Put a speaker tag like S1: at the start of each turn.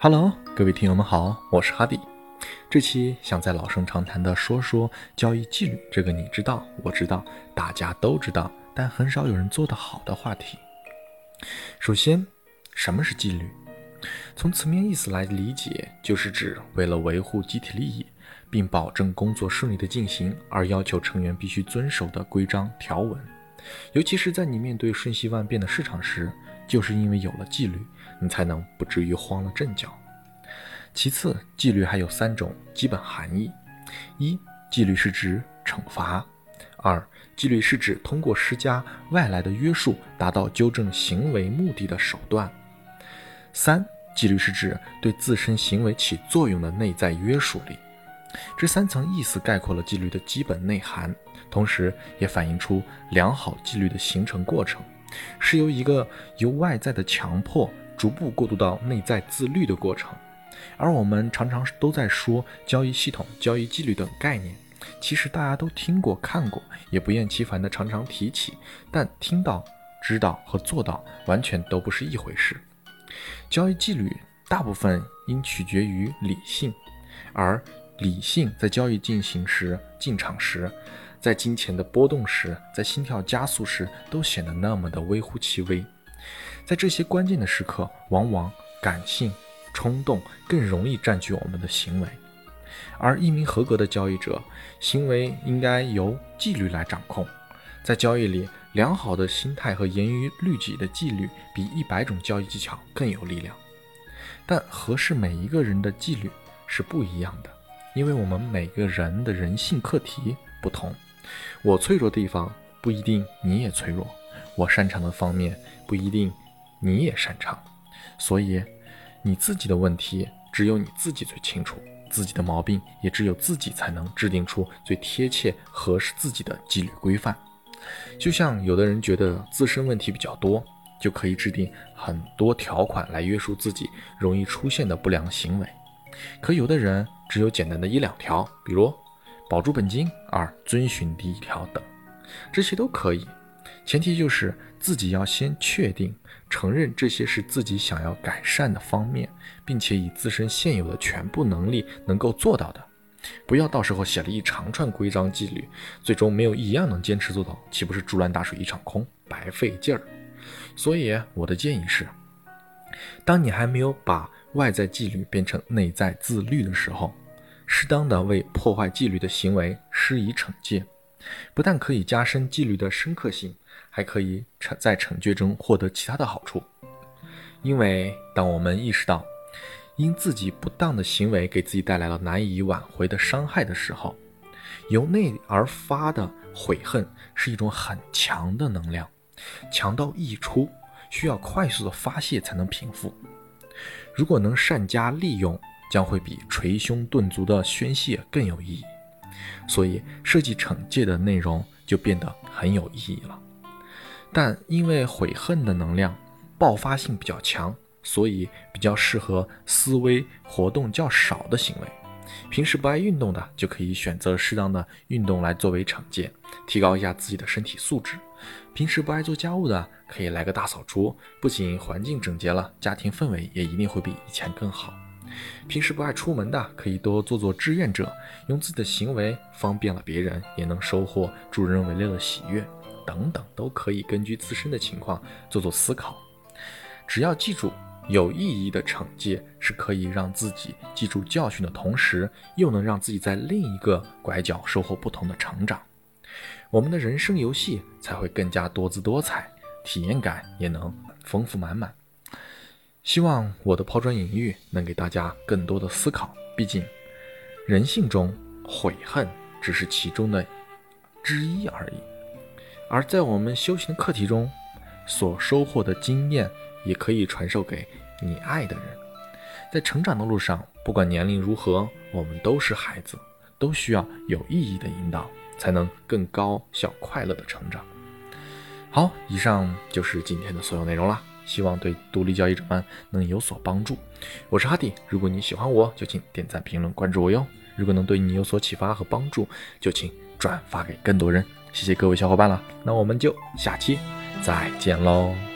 S1: Hello，各位听友们好，我是哈迪。这期想在老生常谈的说说交易纪律这个你知道我知道大家都知道，但很少有人做得好的话题。首先，什么是纪律？从字面意思来理解，就是指为了维护集体利益，并保证工作顺利的进行而要求成员必须遵守的规章条文。尤其是在你面对瞬息万变的市场时，就是因为有了纪律。你才能不至于慌了阵脚。其次，纪律还有三种基本含义：一、纪律是指惩罚；二、纪律是指通过施加外来的约束达到纠正行为目的的手段；三、纪律是指对自身行为起作用的内在约束力。这三层意思概括了纪律的基本内涵，同时也反映出良好纪律的形成过程，是由一个由外在的强迫。逐步过渡到内在自律的过程，而我们常常都在说交易系统、交易纪律等概念，其实大家都听过、看过，也不厌其烦地常常提起，但听到、知道和做到完全都不是一回事。交易纪律大部分应取决于理性，而理性在交易进行时、进场时，在金钱的波动时、在心跳加速时，都显得那么的微乎其微。在这些关键的时刻，往往感性、冲动更容易占据我们的行为，而一名合格的交易者，行为应该由纪律来掌控。在交易里，良好的心态和严于律己的纪律，比一百种交易技巧更有力量。但合适每一个人的纪律是不一样的，因为我们每个人的人性课题不同。我脆弱的地方不一定你也脆弱，我擅长的方面不一定。你也擅长，所以你自己的问题只有你自己最清楚，自己的毛病也只有自己才能制定出最贴切合适自己的纪律规范。就像有的人觉得自身问题比较多，就可以制定很多条款来约束自己容易出现的不良行为；可有的人只有简单的一两条，比如保住本金、二遵循第一条等，这些都可以。前提就是自己要先确定、承认这些是自己想要改善的方面，并且以自身现有的全部能力能够做到的，不要到时候写了一长串规章纪律，最终没有一样能坚持做到，岂不是竹篮打水一场空，白费劲儿？所以我的建议是，当你还没有把外在纪律变成内在自律的时候，适当的为破坏纪律的行为施以惩戒，不但可以加深纪律的深刻性。还可以惩在惩戒中获得其他的好处，因为当我们意识到因自己不当的行为给自己带来了难以挽回的伤害的时候，由内而发的悔恨是一种很强的能量，强到溢出，需要快速的发泄才能平复。如果能善加利用，将会比捶胸顿足的宣泄更有意义。所以设计惩戒的内容就变得很有意义了。但因为悔恨的能量爆发性比较强，所以比较适合思维活动较少的行为。平时不爱运动的，就可以选择适当的运动来作为惩戒，提高一下自己的身体素质。平时不爱做家务的，可以来个大扫除，不仅环境整洁了，家庭氛围也一定会比以前更好。平时不爱出门的，可以多做做志愿者，用自己的行为方便了别人，也能收获助人为乐的喜悦。等等，都可以根据自身的情况做做思考。只要记住，有意义的惩戒是可以让自己记住教训的同时，又能让自己在另一个拐角收获不同的成长。我们的人生游戏才会更加多姿多彩，体验感也能丰富满满。希望我的抛砖引玉能给大家更多的思考。毕竟，人性中悔恨只是其中的之一而已。而在我们修行课题中，所收获的经验也可以传授给你爱的人。在成长的路上，不管年龄如何，我们都是孩子，都需要有意义的引导，才能更高效、快乐的成长。好，以上就是今天的所有内容了，希望对独立交易者们能有所帮助。我是哈迪，如果你喜欢我，就请点赞、评论、关注我哟。如果能对你有所启发和帮助，就请转发给更多人。谢谢各位小伙伴了，那我们就下期再见喽。